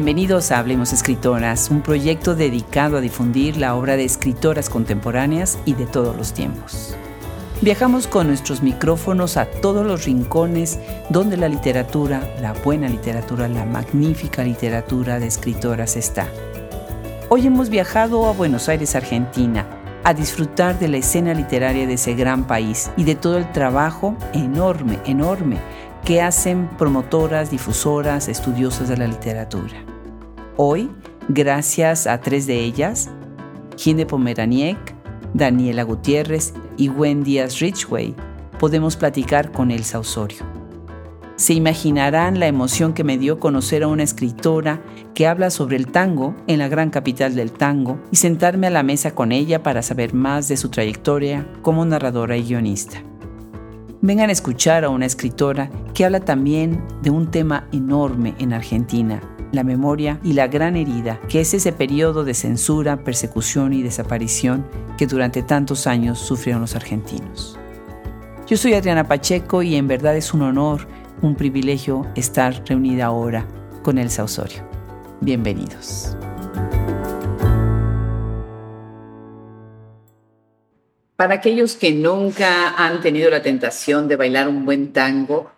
Bienvenidos a Hablemos Escritoras, un proyecto dedicado a difundir la obra de escritoras contemporáneas y de todos los tiempos. Viajamos con nuestros micrófonos a todos los rincones donde la literatura, la buena literatura, la magnífica literatura de escritoras está. Hoy hemos viajado a Buenos Aires, Argentina, a disfrutar de la escena literaria de ese gran país y de todo el trabajo enorme, enorme que hacen promotoras, difusoras, estudiosas de la literatura. Hoy, gracias a tres de ellas, Gine Pomeraniec, Daniela Gutiérrez y Wendy Díaz Richway, podemos platicar con Elsa Osorio. Se imaginarán la emoción que me dio conocer a una escritora que habla sobre el tango en la gran capital del tango y sentarme a la mesa con ella para saber más de su trayectoria como narradora y guionista vengan a escuchar a una escritora que habla también de un tema enorme en Argentina, la memoria y la gran herida que es ese periodo de censura, persecución y desaparición que durante tantos años sufrieron los argentinos. Yo soy Adriana Pacheco y en verdad es un honor, un privilegio estar reunida ahora con Elsa Osorio. Bienvenidos. Para aquellos que nunca han tenido la tentación de bailar un buen tango,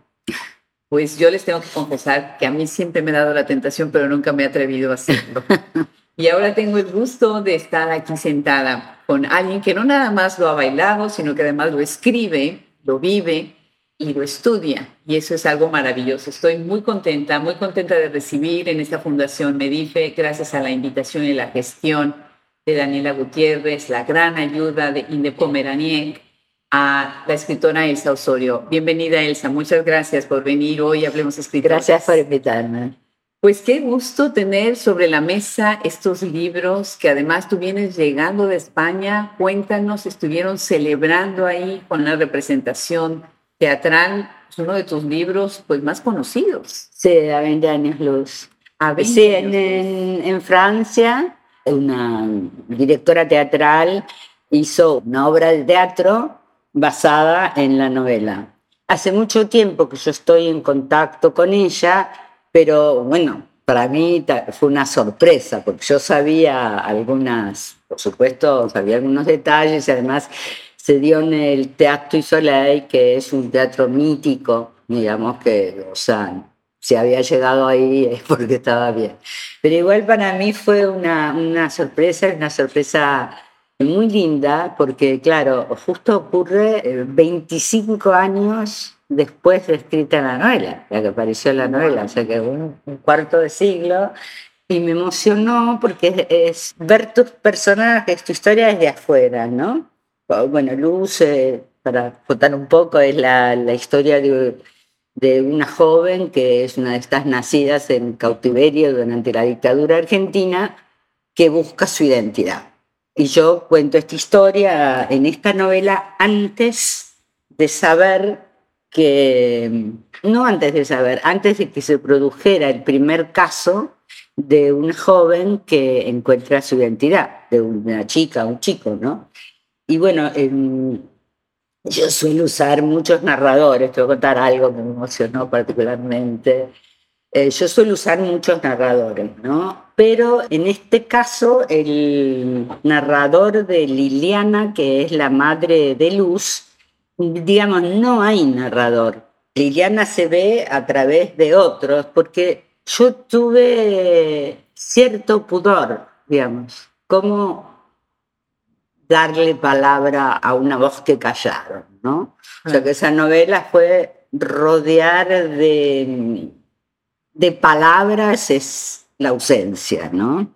pues yo les tengo que confesar que a mí siempre me ha dado la tentación, pero nunca me he atrevido a hacerlo. Y ahora tengo el gusto de estar aquí sentada con alguien que no nada más lo ha bailado, sino que además lo escribe, lo vive y lo estudia. Y eso es algo maravilloso. Estoy muy contenta, muy contenta de recibir en esta Fundación Medife, gracias a la invitación y la gestión de Daniela Gutiérrez, la gran ayuda de Inde Pomeraniec, a la escritora Elsa Osorio. Bienvenida Elsa, muchas gracias por venir hoy, hablemos escritoras. Gracias por invitarme. Pues qué gusto tener sobre la mesa estos libros que además tú vienes llegando de España. Cuéntanos, estuvieron celebrando ahí con la representación teatral, es uno de tus libros pues más conocidos. Sí, a 20 años luz. A 20 sí, en, en Francia una directora teatral hizo una obra de teatro basada en la novela. Hace mucho tiempo que yo estoy en contacto con ella, pero bueno, para mí fue una sorpresa, porque yo sabía algunas, por supuesto, sabía algunos detalles, y además se dio en el Teatro Soleil, que es un teatro mítico, digamos que, o sea, si había llegado ahí es porque estaba bien. Pero igual para mí fue una, una sorpresa, una sorpresa muy linda, porque claro, justo ocurre 25 eh, años después de escrita la novela, la que apareció la novela, o sea que un, un cuarto de siglo, y me emocionó porque es, ver tus personajes, tu historia desde afuera, ¿no? Bueno, Luz, para contar un poco, es la, la historia de de una joven que es una de estas nacidas en cautiverio durante la dictadura argentina que busca su identidad. Y yo cuento esta historia en esta novela antes de saber que, no antes de saber, antes de que se produjera el primer caso de una joven que encuentra su identidad, de una chica, un chico, ¿no? Y bueno, en, yo suelo usar muchos narradores, te voy a contar algo que me emocionó particularmente. Eh, yo suelo usar muchos narradores, ¿no? Pero en este caso, el narrador de Liliana, que es la madre de Luz, digamos, no hay narrador. Liliana se ve a través de otros, porque yo tuve cierto pudor, digamos, como darle palabra a una voz que callaron, ¿no? O sea que esa novela fue rodear de, de palabras es la ausencia, ¿no?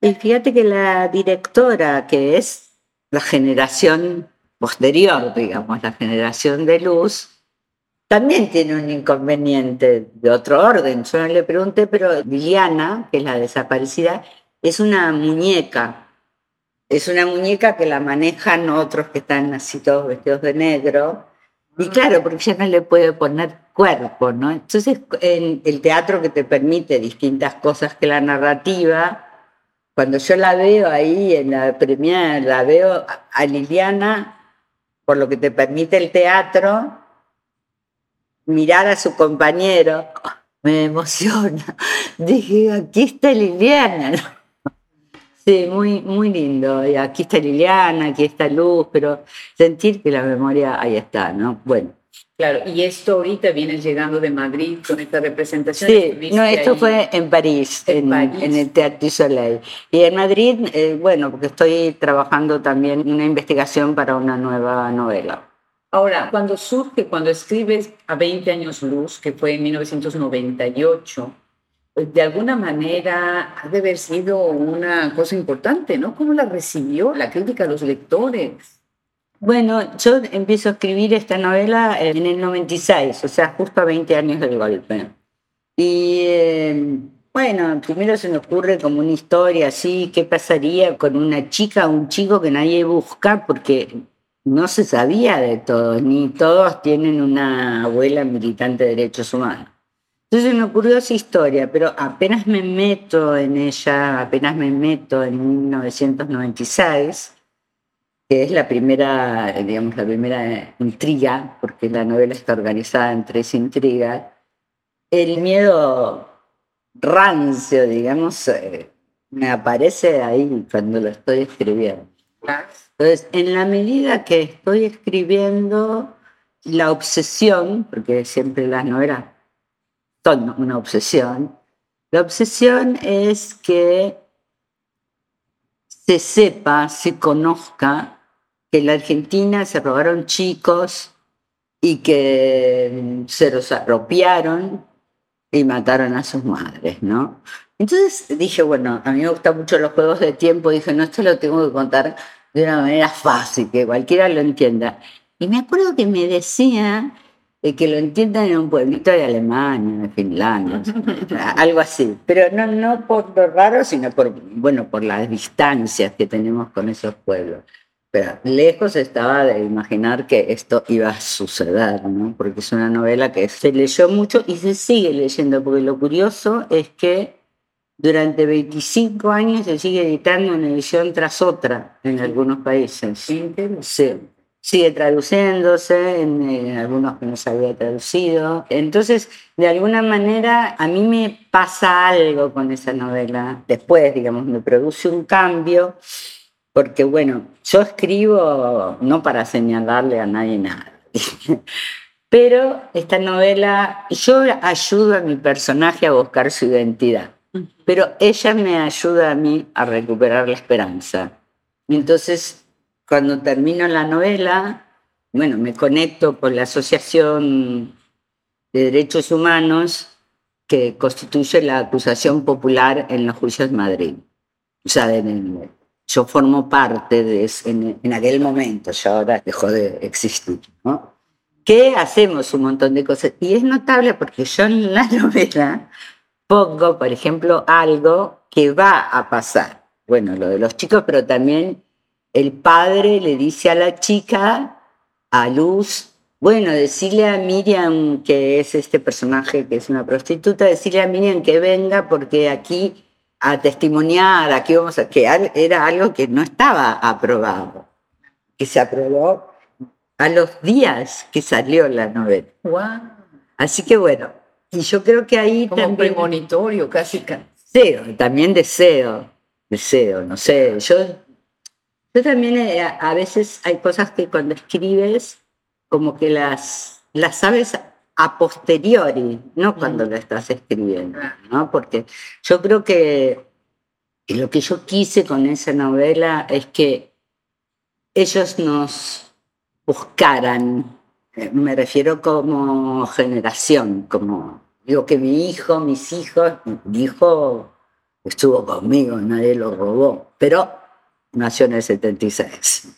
Y fíjate que la directora, que es la generación posterior, digamos, la generación de luz, también tiene un inconveniente de otro orden. Yo no le pregunté, pero Liliana, que es la desaparecida, es una muñeca es una muñeca que la manejan otros que están así todos vestidos de negro. Y claro, porque ya no le puede poner cuerpo, ¿no? Entonces, en el teatro que te permite distintas cosas que la narrativa, cuando yo la veo ahí en la premiere, la veo a Liliana, por lo que te permite el teatro, mirar a su compañero me emociona. Dije, aquí está Liliana. Sí, muy, muy lindo. Y aquí está Liliana, aquí está Luz, pero sentir que la memoria ahí está, ¿no? Bueno. Claro, y esto ahorita viene llegando de Madrid con esta representación. Sí, no, esto fue en París, en, el Teatro Soleil. Y en Madrid, eh, bueno, porque estoy trabajando también en una investigación para una nueva novela. Ahora, cuando surge, cuando escribes a 20 años luz, que fue en 1998, pues, de alguna manera ha de haber sido una cosa importante, ¿no? ¿Cómo la recibió la crítica de los lectores? Bueno, yo empiezo a escribir esta novela en el 96, o sea, justo a 20 años del golpe. Y eh, bueno, primero se me ocurre como una historia así, ¿qué pasaría con una chica o un chico que nadie busca? Porque no se sabía de todo, ni todos tienen una abuela militante de derechos humanos. Entonces me ocurrió esa historia, pero apenas me meto en ella, apenas me meto en 1996, que es la primera, digamos, la primera intriga, porque la novela está organizada en tres intrigas, el miedo rancio, digamos, eh, me aparece ahí cuando lo estoy escribiendo. Entonces, en la medida que estoy escribiendo, la obsesión, porque siempre las novelas son una obsesión, la obsesión es que se sepa, se conozca que en la Argentina se robaron chicos y que se los apropiaron y mataron a sus madres, ¿no? Entonces dije, bueno, a mí me gustan mucho los juegos de tiempo, dije, no, esto lo tengo que contar de una manera fácil, que cualquiera lo entienda. Y me acuerdo que me decía que lo entiendan en un pueblito de Alemania, de Finlandia, algo así. Pero no, no por lo raro, sino por, bueno, por las distancias que tenemos con esos pueblos. Pero lejos estaba de imaginar que esto iba a suceder, ¿no? porque es una novela que se leyó mucho y se sigue leyendo, porque lo curioso es que durante 25 años se sigue editando una edición tras otra en algunos países. Sí, sigue traduciéndose en, algunos que no se había traducido. Entonces, de alguna manera, a mí me pasa algo con esa novela. Después, digamos, me produce un cambio porque bueno, yo escribo no para señalarle a nadie nada, pero esta novela, yo ayudo a mi personaje a buscar su identidad, pero ella me ayuda a mí a recuperar la esperanza. Entonces, cuando termino la novela, bueno, me conecto con la Asociación de Derechos Humanos que constituye la acusación popular en los juicios de Madrid. O sea, de, yo formo parte de en, en, aquel momento, ya ahora dejó de existir, ¿no? Hacemos un montón de cosas. Y es notable porque yo en la novela pongo, por ejemplo, algo que va a pasar. Bueno, lo de los chicos, pero también el padre le dice a la chica, a Luz, bueno, decirle a Miriam, que es este personaje que es una prostituta, decirle a Miriam que venga porque aquí a testimoniar, aquí vamos a, que era algo que no estaba aprobado, que se aprobó a los días que salió la novela. Así que bueno, y yo creo que ahí Como un premonitorio, casi. Deseo, también deseo, deseo, no sé, yo, yo también eh, a veces hay cosas que cuando escribes como que las, las sabes a posteriori, no cuando lo estás escribiendo, ¿no? Porque yo creo que lo que yo quise con esa novela es que ellos nos buscaran, eh, me refiero como generación, como digo que mi hijo, mis hijos, mi hijo estuvo conmigo, nadie lo robó, pero nació en el 76.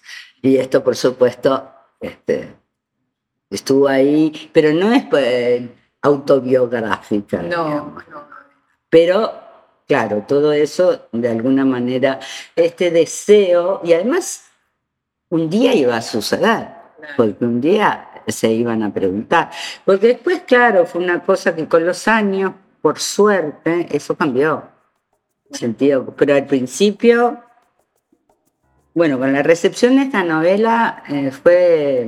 Y esto, por supuesto, este, estuvo ahí, pero no es pues, autobiográfica. No, Pero, claro, todo eso, de alguna manera, este deseo, y además, un día iba a suceder, porque un día se iban a preguntar. Porque después, claro, fue una cosa que con los años, por suerte, eso cambió. Sentido, pero al principio, bueno, con la recepción de esta novela eh, fue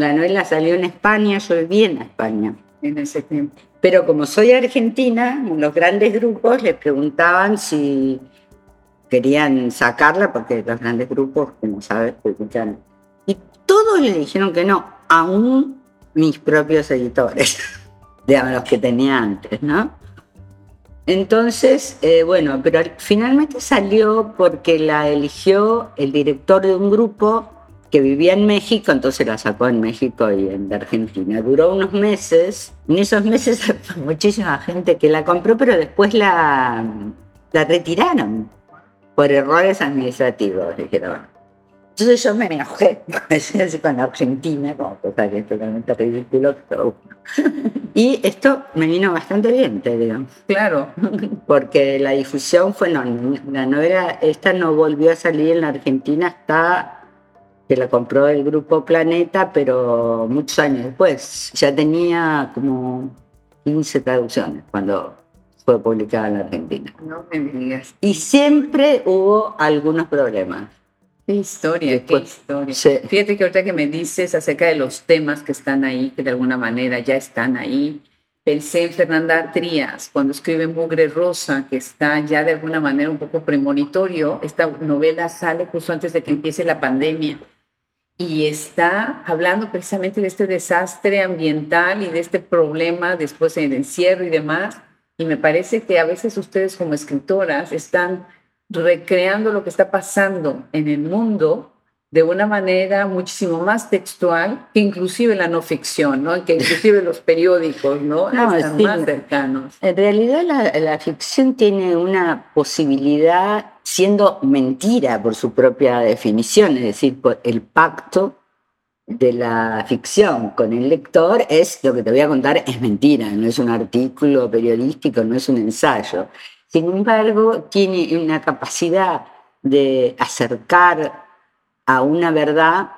la novela salió en España, yo viví en España en ese tiempo. Pero como soy argentina, los grandes grupos les preguntaban si querían sacarla, porque los grandes grupos, como sabes, escuchan. Y todos le dijeron que no, aún mis propios editores, digamos, los que tenía antes, ¿no? Entonces, eh, bueno, pero finalmente salió porque la eligió el director de un grupo que vivía en México, entonces la sacó en México y en Argentina. Duró unos meses. En esos meses muchísima gente que la compró, pero después la, la retiraron por errores administrativos, dijeron. Entonces yo me enojé con la Argentina, como cosa que es totalmente ridículo. Y esto me vino bastante bien, te digo. Claro. Porque la difusión fue, no, la novela, esta no volvió a salir en la Argentina hasta que la compró el grupo Planeta, pero muchos años después. Ya tenía como 15 traducciones cuando fue publicada en la Argentina. No me digas. Y siempre hubo algunos problemas. Qué historia, qué historia. Fíjate que ahorita que me dices acerca de los temas que están ahí, que de alguna manera ya están ahí, pensé en Fernanda Trías cuando escribe Mugre Rosa, que está ya de alguna manera un poco premonitorio. Esta novela sale justo antes de que empiece la pandemia y está hablando precisamente de este desastre ambiental y de este problema después del encierro y demás. Y me parece que a veces ustedes como escritoras están recreando lo que está pasando en el mundo de una manera muchísimo más textual que inclusive la no ficción, ¿no? Que inclusive los periódicos, ¿no? no Están más cercanos. En realidad la, la, ficción tiene una posibilidad, siendo mentira por su propia definición, es decir, por el pacto de la ficción con el lector es lo que te voy a contar es mentira, no es un artículo periodístico, no es un ensayo. Sin embargo, tiene una capacidad de acercar a una verdad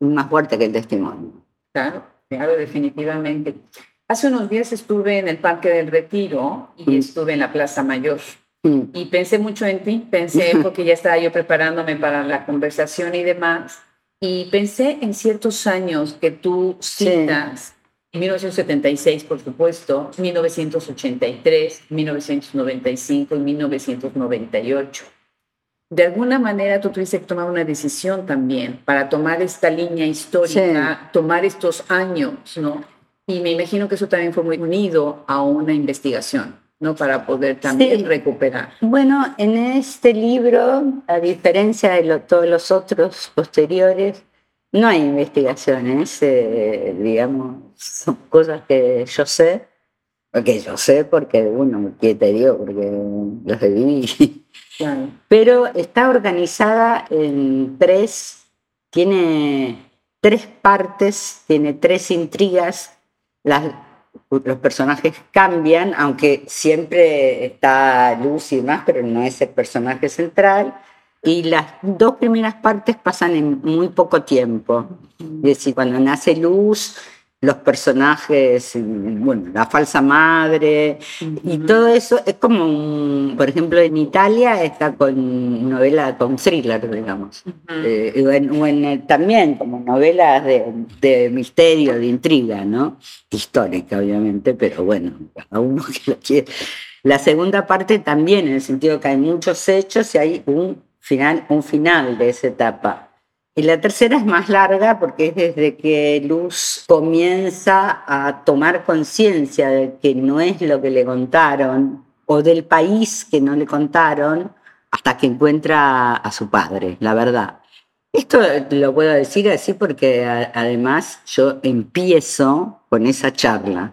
más fuerte que el testimonio. Claro, claro, definitivamente. Hace unos días estuve en el Parque del Retiro y mm. estuve en la Plaza Mayor. Mm. Y pensé mucho en ti, pensé porque ya estaba yo preparándome para la conversación y demás. Y pensé en ciertos años que tú citas, 1976 por supuesto, 1983, 1995 y 1998 de alguna manera tú tuviste que tomar una decisión también para tomar esta línea histórica, tomar estos años, ¿no? Y me imagino que eso también fue muy unido a una investigación, ¿no? Para poder también recuperar. Bueno, en este libro, a diferencia de todos los otros posteriores, no hay investigaciones, eh, digamos, son cosas que yo sé, que yo sé porque, bueno, que te digo, porque los viví. Pero está organizada en tres, tiene tres partes, tiene tres intrigas. los personajes cambian, aunque siempre está Luz y demás, pero no es el personaje central. Y las dos primeras partes pasan en muy poco tiempo. Es decir, cuando nace Luz, los personajes, bueno, la falsa madre, y todo eso es como, por ejemplo, en Italia está con novela, con thriller, digamos, eh, o, en, también como novelas de, misterio, de intriga, ¿no? Histórica, obviamente, pero bueno, a uno que lo quiere. La segunda parte también, en el sentido que hay muchos hechos y hay un final, un final de esa etapa. Y la tercera es más larga porque es desde que Luz comienza a tomar conciencia de que no es lo que le contaron o del país que no le contaron hasta que encuentra a su padre, la verdad. Esto lo puedo decir así porque además yo empiezo con esa charla.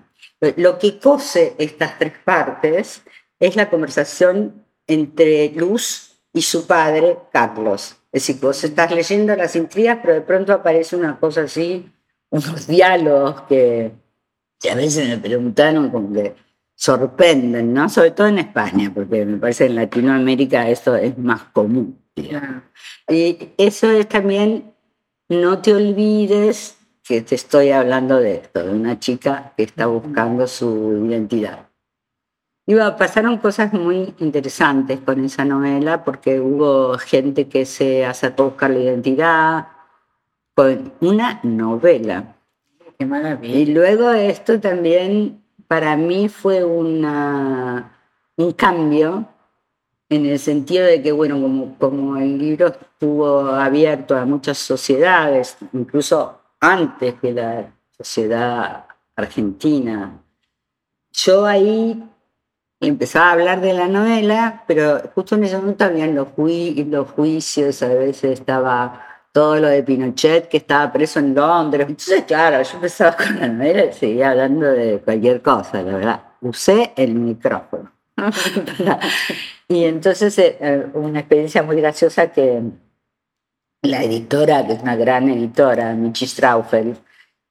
Lo que cose estas tres partes es la conversación entre Luz y su padre, Carlos. Es decir, vos estás leyendo las intrigas, pero de pronto aparece una cosa así, unos diálogos que, a veces me preguntaron como que sorprenden, ¿no? Sobre todo en España, porque me parece que en Latinoamérica eso es más común. Y eso es también, no te olvides que te estoy hablando de esto, de una chica que está buscando su identidad. Iba, pasaron cosas muy interesantes con esa novela porque hubo gente que se acercó a buscar la identidad con una novela. Qué maravilla. Y luego esto también para mí fue un cambio en el sentido de que, bueno, como, como el libro estuvo abierto a muchas sociedades, incluso antes que la sociedad argentina, yo ahí empezaba a hablar de la novela, pero justo en ese momento habían los, los juicios, a veces estaba todo lo de Pinochet, que estaba preso en Londres. Entonces, claro, yo empezaba con la novela y seguía hablando de cualquier cosa, la verdad. Usé el micrófono. y entonces, eh, eh, una experiencia muy graciosa que la editora, que es una gran editora, Michi Straufel,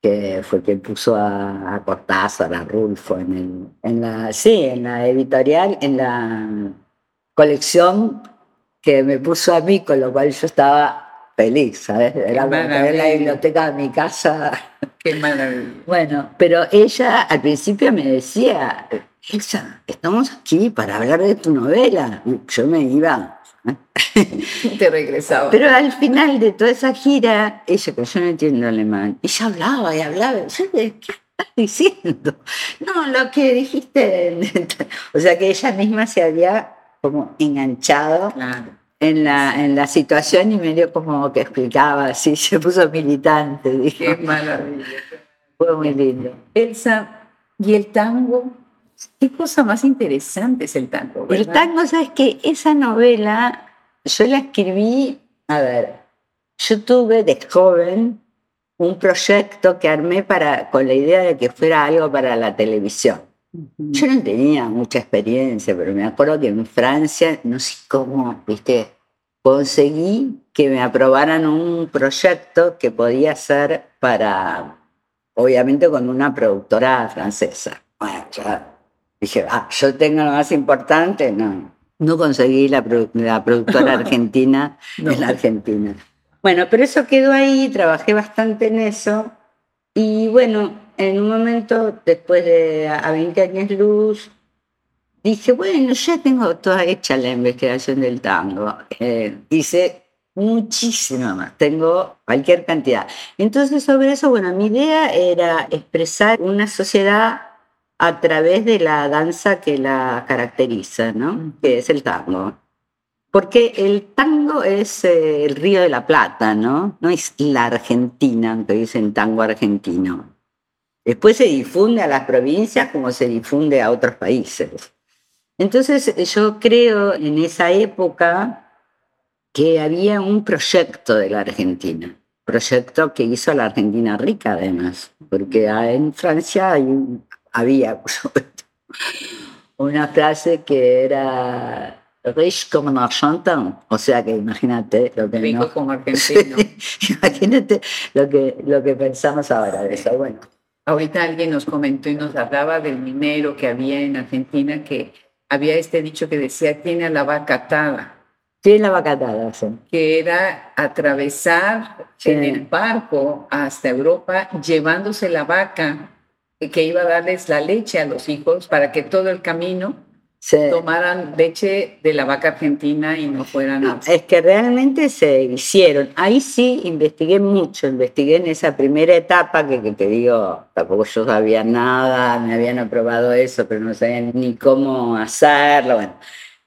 que fue quien puso a, Cortázar, a Rulfo en, el, en la, sí, en la editorial, en la colección que me puso a mí, con lo cual yo estaba feliz, ¿sabes? Era la biblioteca de mi casa. Qué maravilla. Bueno, pero ella al principio me decía, Elsa, estamos aquí para hablar de tu novela. Yo me iba Te regresaba. Pero al final de toda esa gira, ella, que yo no entiendo alemán, ella hablaba y hablaba. ¿qué estás diciendo? No, lo que dijiste. o sea que ella misma se había como enganchado en, la, en la situación y medio como que explicaba así, se puso militante. Qué maravilla. Fue muy lindo. Elsa, ¿y el tango? Qué cosa más interesante es el tango. El tango, sabes que esa novela yo la escribí, a ver, yo tuve de joven un proyecto que armé para, con la idea de que fuera algo para la televisión. Yo no tenía mucha experiencia, pero me acuerdo que en Francia, no sé cómo, viste, conseguí que me aprobaran un proyecto que podía ser para, obviamente con una productora francesa. Bueno, ya Dije, ah, yo tengo lo más importante. No, no conseguí la, productora argentina en la Argentina. Bueno, pero eso quedó ahí, trabajé bastante en eso. Y bueno, en un momento, después de a 20 años luz, dije, bueno, ya tengo toda hecha la investigación del tango. Eh, hice muchísimo más, tengo cualquier cantidad. Entonces sobre eso, bueno, mi idea era expresar una sociedad a través de la danza que la caracteriza, ¿no? que es el tango. Porque el tango es eh, el río de la Plata, ¿no? No es la Argentina, que dicen tango argentino. Después se difunde a las provincias como se difunde a otros países. Entonces yo creo en esa época que había un proyecto de la Argentina, proyecto que hizo a la Argentina rica además, porque en Francia hay había una frase que era rich como un argentino, o sea que imagínate lo que Rico como argentino. imagínate lo que, lo que pensamos ahora de eso. Bueno. Ahorita alguien nos comentó y nos hablaba del minero que había en Argentina, que había este dicho que decía, tiene a la vaca atada. Tiene la vaca atada, sí. Que era atravesar en el barco hasta Europa llevándose la vaca que iba a darles la leche a los hijos para que todo el camino tomaran leche de la vaca argentina y no fueran... es que realmente se hicieron. Ahí sí investigué mucho, investigué en esa primera etapa que, que te digo, tampoco yo sabía nada, me habían aprobado eso, pero no sabía ni cómo hacerlo. Bueno.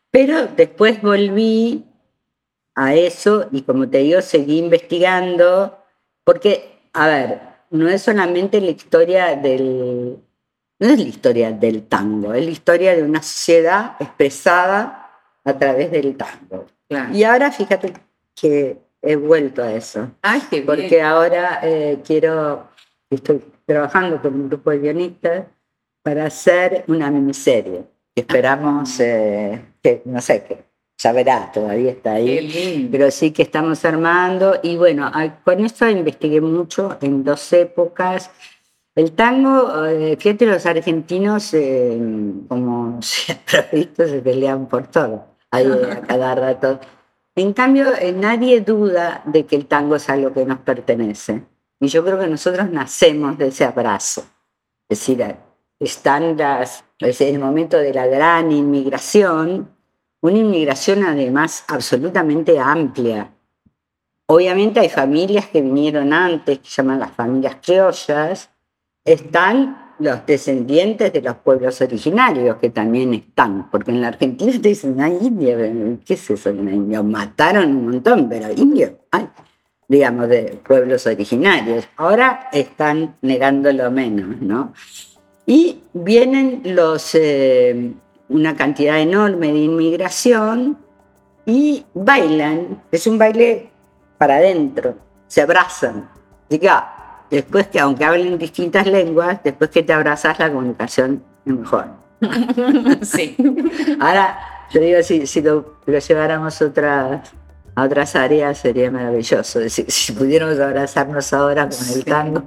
Pero después volví a eso y como te digo, seguí investigando, porque, a ver, no es solamente la historia del, no es la historia del tango, es la historia de una sociedad expresada a través del tango. Y ahora fíjate que he vuelto a eso. porque ahora eh, quiero, estoy trabajando con un grupo de guionistas para hacer una miniserie. Esperamos, eh, que, no sé, qué ya todavía está ahí. Pero sí que estamos armando. Y bueno, con esto investigué mucho en dos épocas. El tango, eh, fíjate, los argentinos, eh, como siempre visto, se pelean por todo, ahí a cada rato. En cambio, eh, nadie duda de que el tango es algo que nos pertenece. Y yo creo que nosotros nacemos de ese abrazo. Es decir, están las, es el momento de la gran inmigración, una inmigración además absolutamente amplia. Obviamente hay familias que vinieron antes, que llaman las familias criollas, están los descendientes de los pueblos originarios que también están, porque en la Argentina te dicen, ay, indio, ¿qué es eso? Mataron un montón, pero indio, ay, digamos, de pueblos originarios. Ahora están negándolo menos, ¿no? Y vienen los, eh, una cantidad enorme de inmigración y bailan, es un baile para adentro, se abrazan. Diga, después que, aunque hablen distintas lenguas, después que te abrazas, la comunicación es mejor. sí. Ahora, yo digo, si, si lo, lleváramos otras, a otras áreas, sería maravilloso. Si, si pudiéramos abrazarnos ahora con el tango.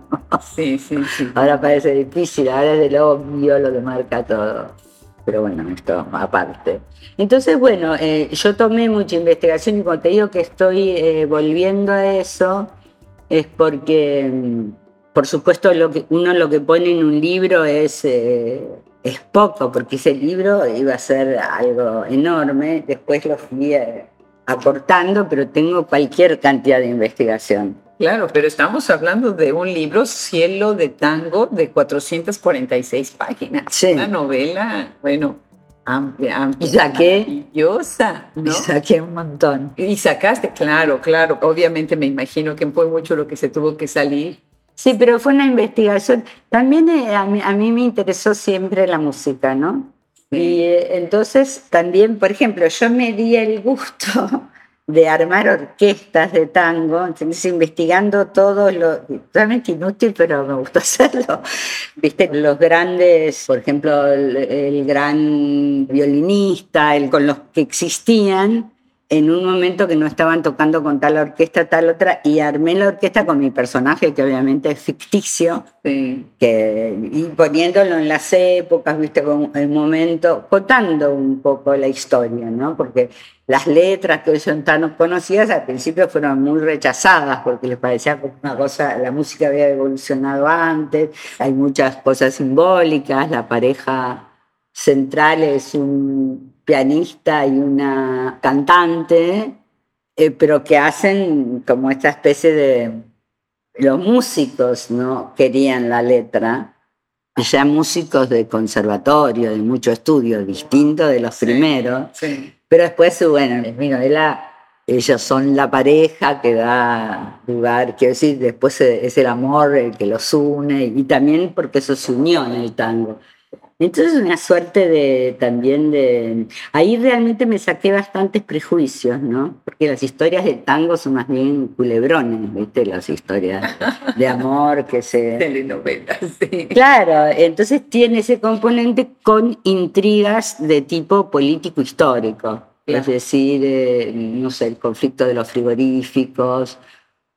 Sí, sí, sí. Ahora parece difícil, ahora es lo obvio lo que marca todo. Pero bueno, esto aparte. Entonces, bueno, eh, yo tomé mucha investigación y cuando te digo que estoy eh, volviendo a eso, es porque, mm, por supuesto, lo que, uno lo que pone en un libro es, eh, es poco, porque ese libro iba a ser algo enorme, después lo fui acortando, pero tengo cualquier cantidad de investigación. Claro, pero estamos hablando de un libro, Cielo de Tango, de 446 páginas. Sí. Una novela, bueno, amplia, amplia. Y saqué. Maravillosa, ¿no? Y saqué un montón. Y sacaste, claro, claro. Obviamente me imagino que fue mucho lo que se tuvo que salir. Sí, pero fue una investigación. También eh, a, mí, a, mí, me interesó siempre la música, ¿no? Y eh, entonces también, por ejemplo, yo me di el gusto de armar orquestas de tango, entonces investigando todo lo, realmente inútil, pero me gustó hacerlo. Viste, los grandes, por ejemplo, el, el gran violinista, el, con los que existían, en un momento que no estaban tocando con tal orquesta, tal otra, y armé la orquesta con mi personaje, que obviamente es ficticio, que, y poniéndolo en las épocas, viste, con el momento, contando un poco la historia, ¿no? Porque las letras que hoy son tan conocidas al principio fueron muy rechazadas porque les parecía como una cosa, la música había evolucionado antes, hay muchas cosas simbólicas, la pareja central es un pianista y una cantante, eh, pero que hacen como esta especie de... Los músicos no querían la letra, ya músicos de conservatorio, de mucho estudio, distinto de los primeros, pero después, bueno, en mi ellos son la pareja que da lugar, quiero decir, después es el amor el que los une y también porque eso se unió en el tango. Entonces una suerte de también de... Ahí realmente me saqué bastantes prejuicios, ¿no? Porque las historias de tango son más bien culebrones, ¿viste? Las historias de amor que se... Telenovelas, sí. Claro, entonces tiene ese componente con intrigas de tipo político-histórico. Es decir, eh, no sé, el conflicto de los frigoríficos,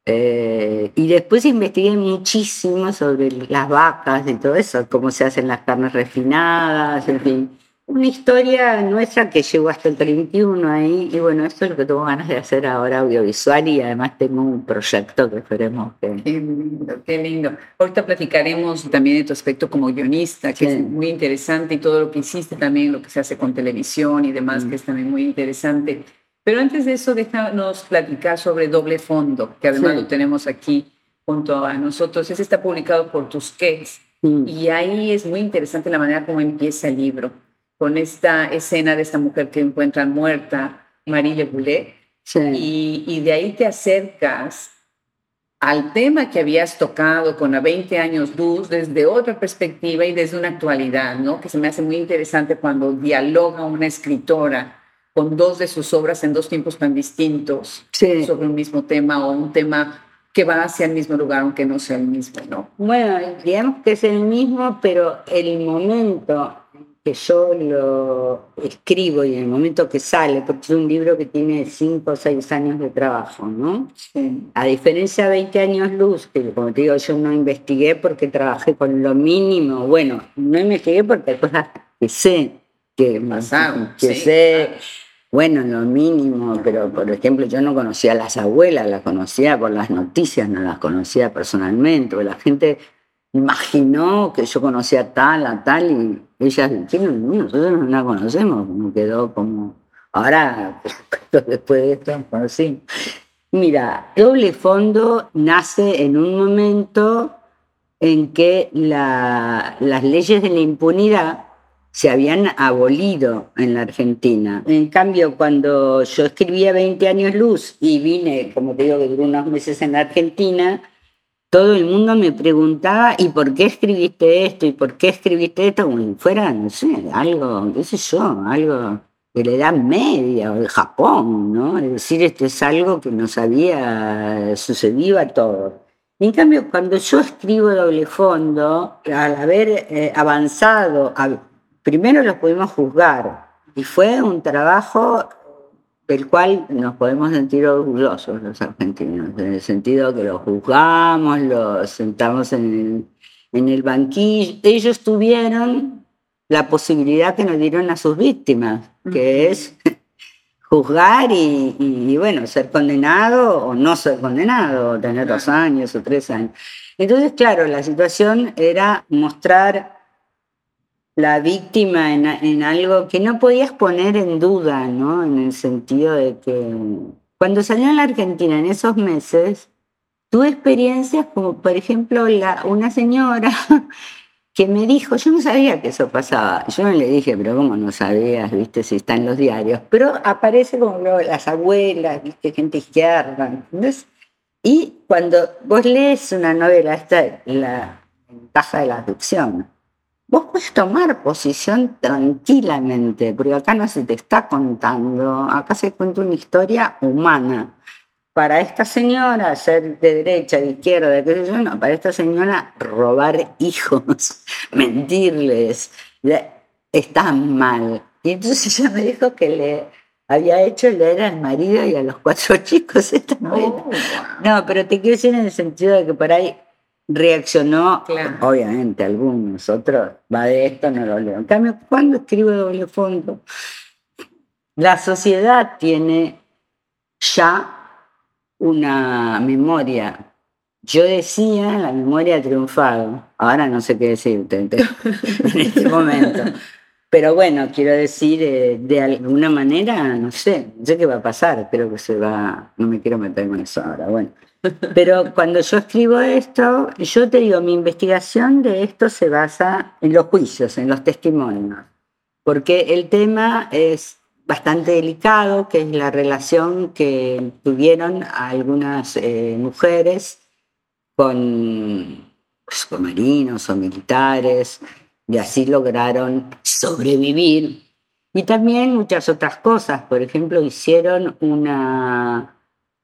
eh, y después investigué muchísimo sobre las vacas y todo eso, cómo se hacen las carnes refinadas, en fin. Una historia nuestra que llegó hasta el 31 ahí, y bueno, esto es lo que tengo ganas de hacer ahora audiovisual y además tengo un proyecto que esperemos que... Qué lindo, qué lindo. Ahorita platicaremos también de tu aspecto como guionista, que es muy interesante, y todo lo que hiciste también, lo que se hace con televisión y demás, mm. que es también muy interesante. Pero antes de eso, déjanos platicar sobre Doble Fondo, que además lo tenemos aquí junto a nosotros. Ese está publicado por Tusquets mm. y ahí es muy interesante la manera como empieza el libro, con esta escena de esta mujer que encuentran muerta, Marie Le Boulet, y, y, de ahí te acercas al tema que habías tocado con a 20 años luz desde otra perspectiva y desde una actualidad, ¿no? Que se me hace muy interesante cuando dialoga una escritora con dos de sus obras en dos tiempos tan distintos sobre un mismo tema o un tema que va hacia el mismo lugar, aunque no sea el mismo, ¿no? Bueno, digamos que es el mismo, pero el momento que yo lo escribo y el momento que sale, porque es un libro que tiene cinco o seis años de trabajo, ¿no? A diferencia de 20 años luz, que como te digo, yo no investigué porque trabajé con lo mínimo, bueno, no investigué porque hay cosas que sé que, Pasaron, que sé bueno, lo mínimo, pero por ejemplo yo no conocía a las abuelas, las conocía por las noticias, no las conocía personalmente, la gente imaginó que yo conocía a tal, a tal, y ellas dijeron, nosotros no la conocemos, como quedó como, ahora, después de esto, conocí. Mira, Doble Fondo nace en un momento en que las leyes de la impunidad se habían abolido en la Argentina. En cambio, cuando yo escribía 20 años luz y vine, como te digo, que duré unos meses en la Argentina, todo el mundo me preguntaba, ¿y por qué escribiste esto? ¿Y por qué escribiste esto? Como si fuera, no sé, algo, qué sé yo, algo de la Edad Media o de Japón, ¿no? Es decir, esto es algo que nos había sucedido a todos. En cambio, cuando yo escribo doble fondo, al haber eh, avanzado, primero los pudimos juzgar y fue un trabajo del cual nos podemos sentir orgullosos los argentinos, en el sentido que los juzgamos, los sentamos en el, en el banquillo. Ellos tuvieron la posibilidad que nos dieron a sus víctimas, que es juzgar y, y, bueno, ser condenado o no ser condenado, o tener dos años o tres años. Entonces, claro, la situación era mostrar la víctima en, algo que no podías poner en duda, ¿no? En el sentido de que cuando salió en la Argentina en esos meses, tuve experiencias como, por ejemplo, la, una señora que me dijo, yo no sabía que eso pasaba. Yo le dije, pero ¿cómo no sabías? ¿Viste? Si está en los diarios. Pero aparece como las abuelas, ¿viste? Gente izquierda. ¿entendés? Y cuando vos lees una novela, esta la ventaja de la adopción vos puedes tomar posición tranquilamente, porque acá no se te está contando, acá se cuenta una historia humana. Para esta señora, ser de derecha, de izquierda, de qué sé yo, no, para esta señora robar hijos, mentirles, está mal. Y entonces ella me dijo que le había hecho leer al marido y a los cuatro chicos esta novela. Oh, no, pero te quiero decir en el sentido de que por ahí reaccionó, obviamente, algunos, otros, va de esto, no lo leo. En cambio, cuando escribo doble fondo, la sociedad tiene ya una memoria. Yo decía la memoria ha triunfado, ahora no sé qué decirte en este momento. Pero bueno, quiero decir, eh, de alguna manera, no sé, no sé qué va a pasar, creo que se va, no me quiero meter en eso ahora, bueno. Pero cuando yo escribo esto, yo te digo, mi investigación de esto se basa en los juicios, en los testimonios, porque el tema es bastante delicado, que es la relación que tuvieron algunas eh, mujeres con, pues, con marinos o militares, y así lograron sobrevivir. Y también muchas otras cosas, por ejemplo, hicieron una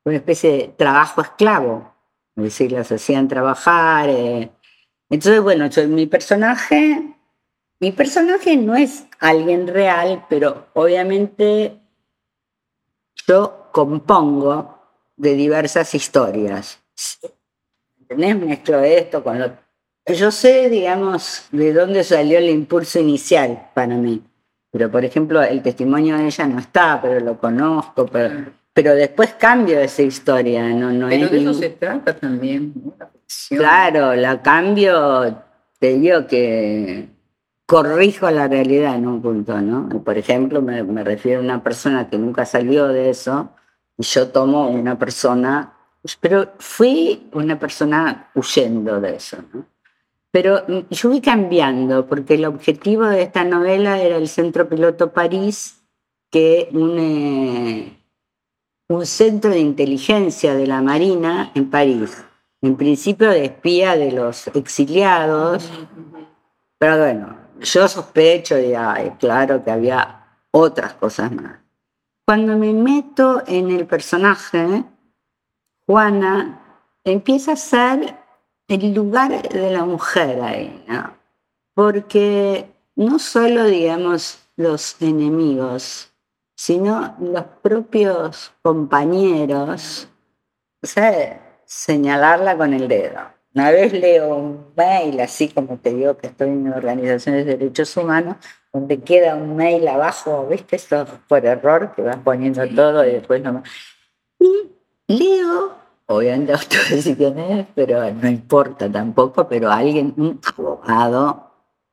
una especie de trabajo esclavo, es decir, las hacían trabajar. Eh. Entonces, bueno, yo, mi personaje, mi personaje no es alguien real, pero obviamente yo compongo de diversas historias. ¿Entendés? Mezclo esto con. Yo sé, digamos, de dónde salió el impulso inicial para mí. Pero, por ejemplo, el testimonio de ella no está, pero lo conozco, pero pero después cambio esa historia, no, no pero de eso se trata también, Claro, la cambio, te digo que corrijo la realidad en un punto, ¿no? Por ejemplo, me, me refiero a una persona que nunca salió de eso, y yo tomo una persona, pero fui una persona huyendo de eso, ¿no? Pero yo fui cambiando, porque el objetivo de esta novela era el Centro Piloto París, que une un centro de inteligencia de la Marina en París. En principio de espía de los exiliados, pero bueno, yo sospecho, y claro que había otras cosas más. Cuando me meto en el personaje, Juana empieza a ser el lugar de la mujer ahí, ¿no? Porque no solo, digamos, los enemigos sino los propios compañeros, o sea, señalarla con el dedo. Una vez leo un mail, así como te digo que estoy en organizaciones de derechos humanos, donde queda un mail abajo, ¿viste? Eso por error, que vas poniendo todo y después no Y leo, obviamente no te voy a decir quién es, pero no importa tampoco, pero alguien, un abogado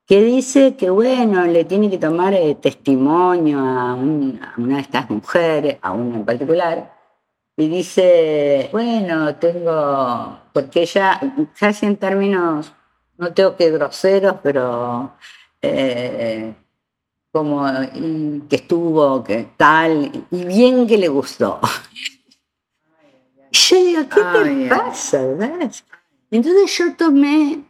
que dice que, bueno, le tiene que tomar eh, testimonio a, una de estas mujeres, a una en particular, y dice, bueno, tengo, porque ella, casi en términos no tengo que groseros, pero como que estuvo, que tal, y bien que le gustó. Y yo digo, ¿qué te pasa? Entonces yo tomé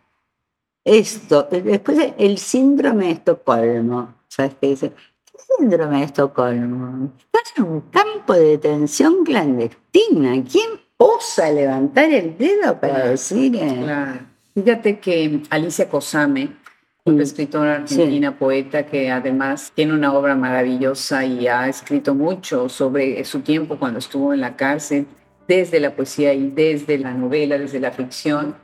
esto, después el síndrome de Estocolmo, ¿sabes qué dice? ¿Qué síndrome de Estocolmo? Estás en un campo de detención clandestina. ¿Quién osa levantar el dedo para decir? Fíjate que Alicia Cosame, una escritora argentina, poeta, que además tiene una obra maravillosa y ha escrito mucho sobre su tiempo cuando estuvo en la cárcel, desde la poesía y desde la novela, desde la ficción.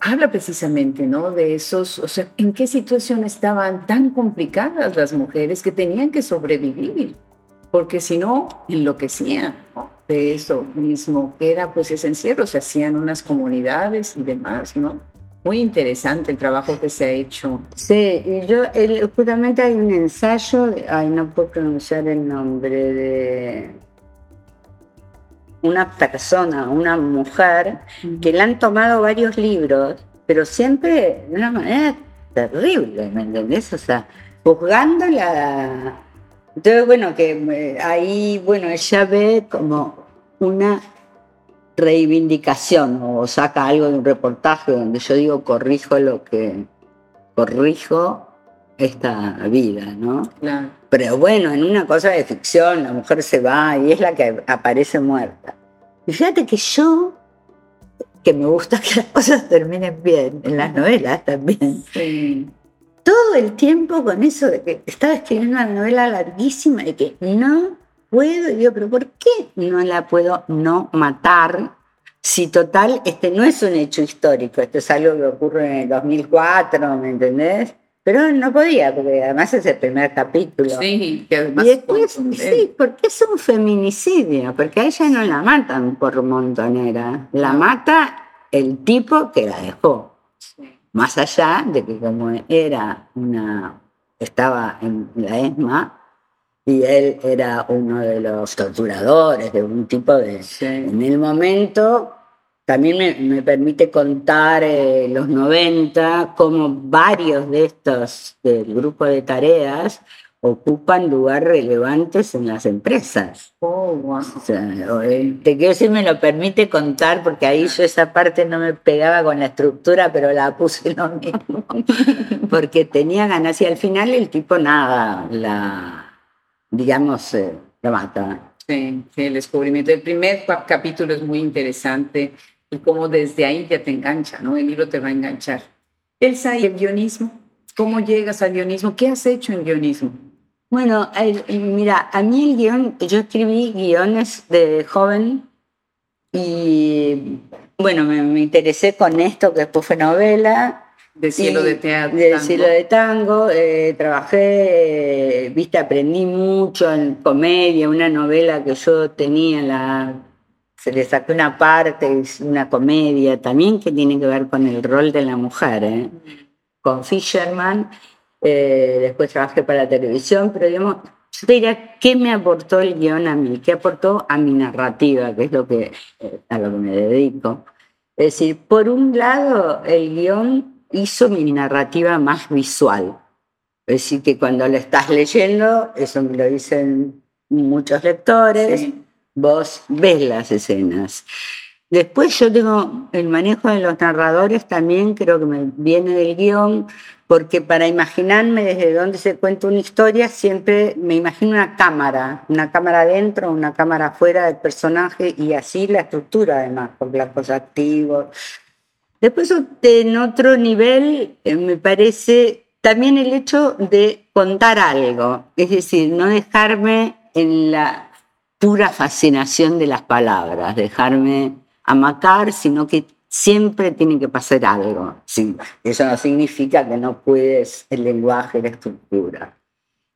Habla precisamente, ¿no? De esos, o sea, en qué situación estaban tan complicadas las mujeres que tenían que sobrevivir, porque si no, enloquecían de eso mismo, que era pues ese encierro, se hacían unas comunidades y demás, ¿no? Muy interesante el trabajo que se ha hecho. Sí, y yo, justamente hay un ensayo, ay, no puedo pronunciar el nombre, de una persona, una mujer, que le han tomado varios libros, pero siempre de una manera terrible, ¿me entendés? O sea, juzgándola. Entonces, bueno, que eh, ahí, bueno, ella ve como una reivindicación o saca algo de un reportaje donde yo digo corrijo lo que corrijo esta vida, ¿no? Pero bueno, en una cosa de ficción la mujer se va y es la que aparece muerta. Y fíjate que yo, que me gusta que las cosas terminen bien, en las novelas también, todo el tiempo con eso de que estaba escribiendo una novela larguísima y que no puedo, y digo, pero ¿por qué no la puedo no matar? Si total, este no es un hecho histórico, esto es algo que ocurre en el 2004, ¿me entendés? Pero no podía, porque además es el primer capítulo. Sí, que además. Y después, sí, porque es un feminicidio, porque a ella no la matan por montonera, la mata el tipo que la dejó. Más allá de que, como era una. estaba en la ESMA, y él era uno de los torturadores, de un tipo de... En el momento también me, permite contar eh, los 90, como varios de estos del grupo de tareas ocupan lugares relevantes en las empresas. Oh, wow. Eh, te quiero decir, me lo permite contar, porque ahí yo esa parte no me pegaba con la estructura, pero la puse lo mismo. porque tenía ganas y al final el tipo nada, la digamos, eh, la mata. Sí, el descubrimiento. El primer capítulo es muy interesante y como desde ahí ya te engancha, ¿no? El libro te va a enganchar. Elsa, ¿y el guionismo? ¿Cómo llegas al guionismo? ¿Qué has hecho en guionismo? Bueno, mira, a mí el guion, yo escribí guiones de joven y bueno, me, me interesé con esto que después fue novela de cielo de teatro. De cielo de tango. Eh, trabajé, eh, viste, aprendí mucho en comedia, una novela que yo tenía, la, le sacó una parte, es una comedia también que tiene que ver con el rol de la mujer, ¿eh? con Fisherman. después trabajé para la televisión, pero digamos, yo te diría, ¿qué me aportó el guion a mí? ¿Qué aportó a mi narrativa, que es lo que, a lo que me dedico? Es decir, por un lado, el guion hizo mi narrativa más visual. Es decir, que cuando lo estás leyendo, eso me lo dicen muchos lectores, vos ves las escenas. Después yo tengo el manejo de los narradores también, creo que me viene del guion, porque para imaginarme desde dónde se cuenta una historia, siempre me imagino una cámara, una cámara adentro, una cámara afuera del personaje y así la estructura además, con blancos activos, Después, en otro nivel, eh, me parece también el hecho de contar algo, es decir, no dejarme en la pura fascinación de las palabras, dejarme amacar, sino que siempre tiene que pasar algo. eso no significa que no puedes el lenguaje, la estructura.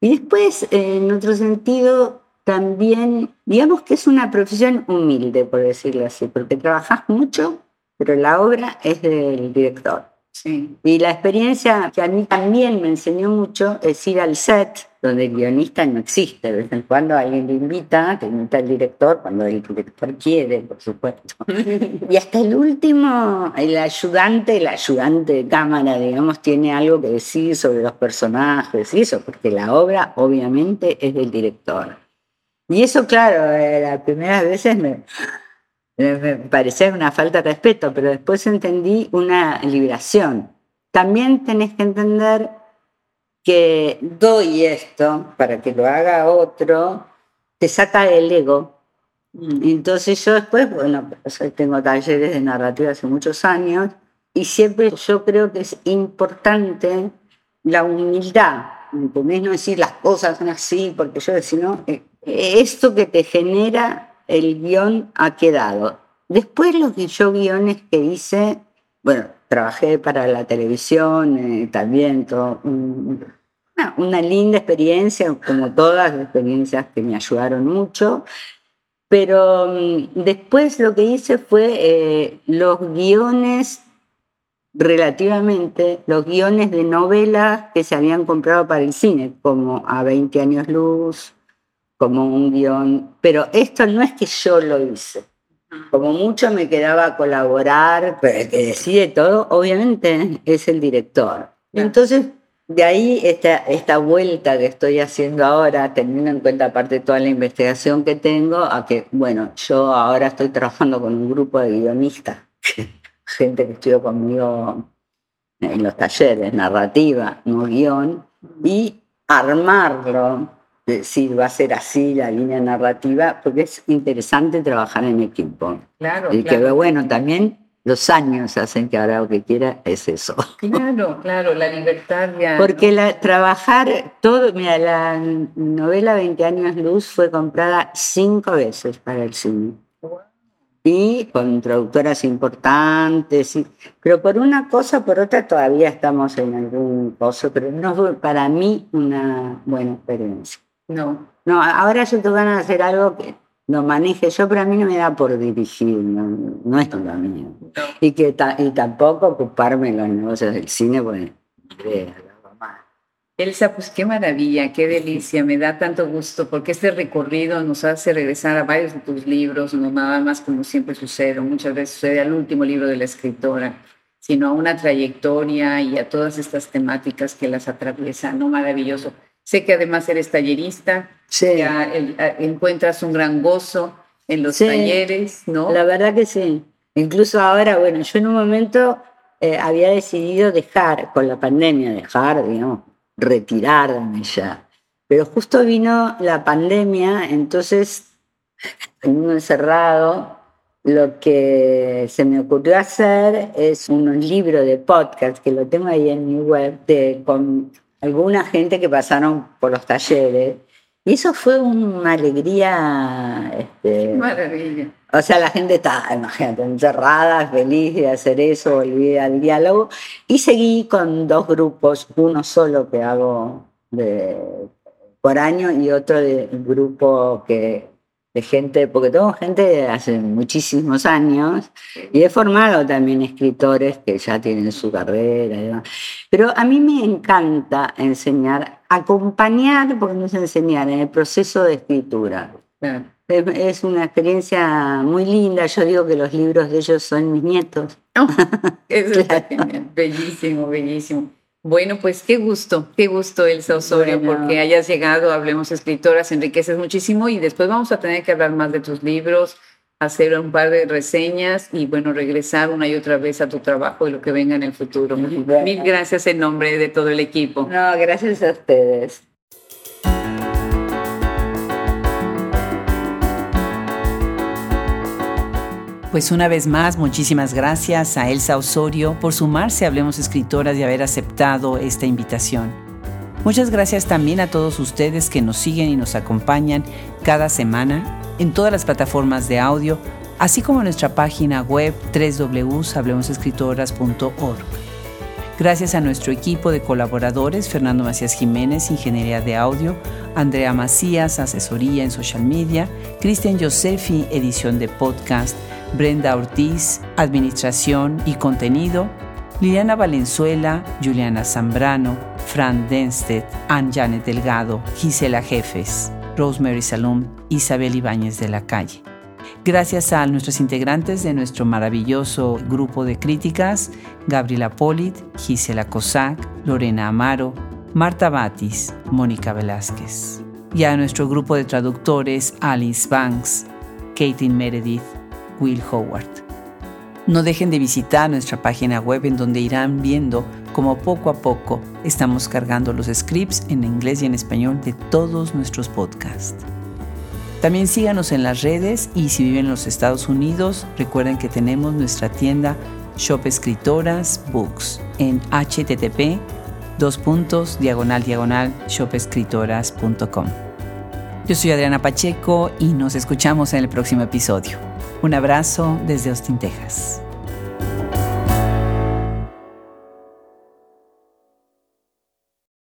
Y después, en otro sentido, también, digamos que es una profesión humilde, por decirlo así, porque trabajas mucho pero la obra es del director. Sí. Y la experiencia que a mí también me enseñó mucho es ir al set donde el guionista no existe. De vez en cuando alguien le invita, te invita el director, cuando el director quiere, por supuesto. y hasta el último, el ayudante, el ayudante de cámara, digamos, tiene algo que decir sobre los personajes y eso, porque la obra obviamente es del director. Y eso, claro, eh, las primeras veces me, me parecía una falta de respeto, pero después entendí una liberación. También tenés que entender que doy esto para que lo haga otro, te saca el ego. Mm. Entonces yo después, bueno, tengo talleres de narrativa hace muchos años y siempre yo creo que es importante la humildad, ¿entendés? No decir las cosas son así, porque yo decía, no, eh, esto que te genera el guion ha quedado. Después los yo guiones que hice, bueno, trabajé para la televisión, eh, también todo, una, linda experiencia, como todas las experiencias que me ayudaron mucho. Pero mm, después lo que hice fue eh, los guiones, relativamente, los guiones de novelas que se habían comprado para el cine, como A 20 años luz, como un guion. Pero esto no es que yo lo hice. Como mucho me quedaba a colaborar, pero el que decide todo, obviamente, es el director. Entonces, de ahí esta, esta vuelta que estoy haciendo ahora, teniendo en cuenta aparte toda la investigación que tengo, a que, bueno, yo ahora estoy trabajando con un grupo de guionistas, gente que estudió conmigo en los talleres, narrativa, no guion, y armarlo decir, va a ser así la línea narrativa, porque es interesante trabajar en equipo. Claro. Y que bueno, también los años hacen que ahora lo que quiera es eso. Claro, claro, la libertad ya. Porque la, trabajar todo, mira, la novela 20 años luz fue comprada cinco veces para el cine. Y con traductoras importantes, pero por una cosa, por otra todavía estamos en algún coso, pero no fue para mí una buena experiencia. No. No, ahora yo tengo ganas de hacer algo que lo maneje yo, pero a mí no me da por dirigir, no, es lo mío. Y, que y tampoco ocuparme en los negocios del cine, pues Elsa, pues qué maravilla, qué delicia, me da tanto gusto porque este recorrido nos hace regresar a varios de tus libros, no nada más como siempre sucede, muchas veces sucede al último libro de la escritora, sino a una trayectoria y a todas estas temáticas que las atraviesan, ¿no? Maravilloso. Sé que además eres tallerista, sí. ya encuentras un gran gozo en los talleres, ¿no? La verdad que sí. Incluso ahora, bueno, yo en un momento eh, había decidido dejar, con la pandemia, dejar, digamos, retirarme ya. Pero justo vino la pandemia, entonces, en un encerrado, lo que se me ocurrió hacer es un libro de podcast, que lo tengo ahí en mi web, de, con alguna gente que pasaron por los talleres. Y eso fue una alegría. Este, Maravilla. O sea, la gente estaba, imagínate, encerrada, feliz de hacer eso, volví al diálogo. Y seguí con dos grupos, uno solo que hago de, por año y otro de grupo que de gente, porque tengo gente de hace muchísimos años y he formado también escritores que ya tienen su carrera. Y demás. Pero a mí me encanta enseñar, acompañar, porque no es enseñar, en el proceso de escritura. Es, una experiencia muy linda. Yo digo que los libros de ellos son mis nietos. Oh, es bellísimo, bellísimo. Bueno, pues qué gusto, qué gusto, Elsa Osorio, porque hayas llegado, hablemos escritoras, enriqueces muchísimo y después vamos a tener que hablar más de tus libros, hacer un par de reseñas y bueno, regresar una y otra vez a tu trabajo y lo que venga en el futuro. Mil gracias en nombre de todo el equipo. No, gracias a ustedes. Pues una vez más, muchísimas gracias a Elsa Osorio por sumarse a Hablemos Escritoras y haber aceptado esta invitación. Muchas gracias también a todos ustedes que nos siguen y nos acompañan cada semana en todas las plataformas de audio, así como en nuestra página web www.hablemosescritoras.org. Gracias a nuestro equipo de colaboradores, Fernando Macías Jiménez, Ingeniería de Audio, Andrea Macías, Asesoría en Social Media, Cristian Josefi, Edición de Podcast, Brenda Ortiz, Administración y Contenido, Liliana Valenzuela, Juliana Zambrano, Fran Denstedt, Ann Janet Delgado, Gisela Jefes, Rosemary Salum, Isabel Ibáñez de la Calle. Gracias a nuestros integrantes de nuestro maravilloso grupo de críticas, Gabriela Polit, Gisela Cosac, Lorena Amaro, Marta Batis, Mónica Velázquez. Y a nuestro grupo de traductores, Alice Banks, Caitlin Meredith, Will Howard. No dejen de visitar nuestra página web en donde irán viendo cómo poco a poco estamos cargando los scripts en inglés y en español de todos nuestros podcasts. También síganos en las redes y si viven en los Estados Unidos, recuerden que tenemos nuestra tienda Shop Escritoras Books en http dos puntos diagonal diagonal shopescritoras.com. Yo soy Adriana Pacheco y nos escuchamos en el próximo episodio. Un abrazo desde Austin, Texas.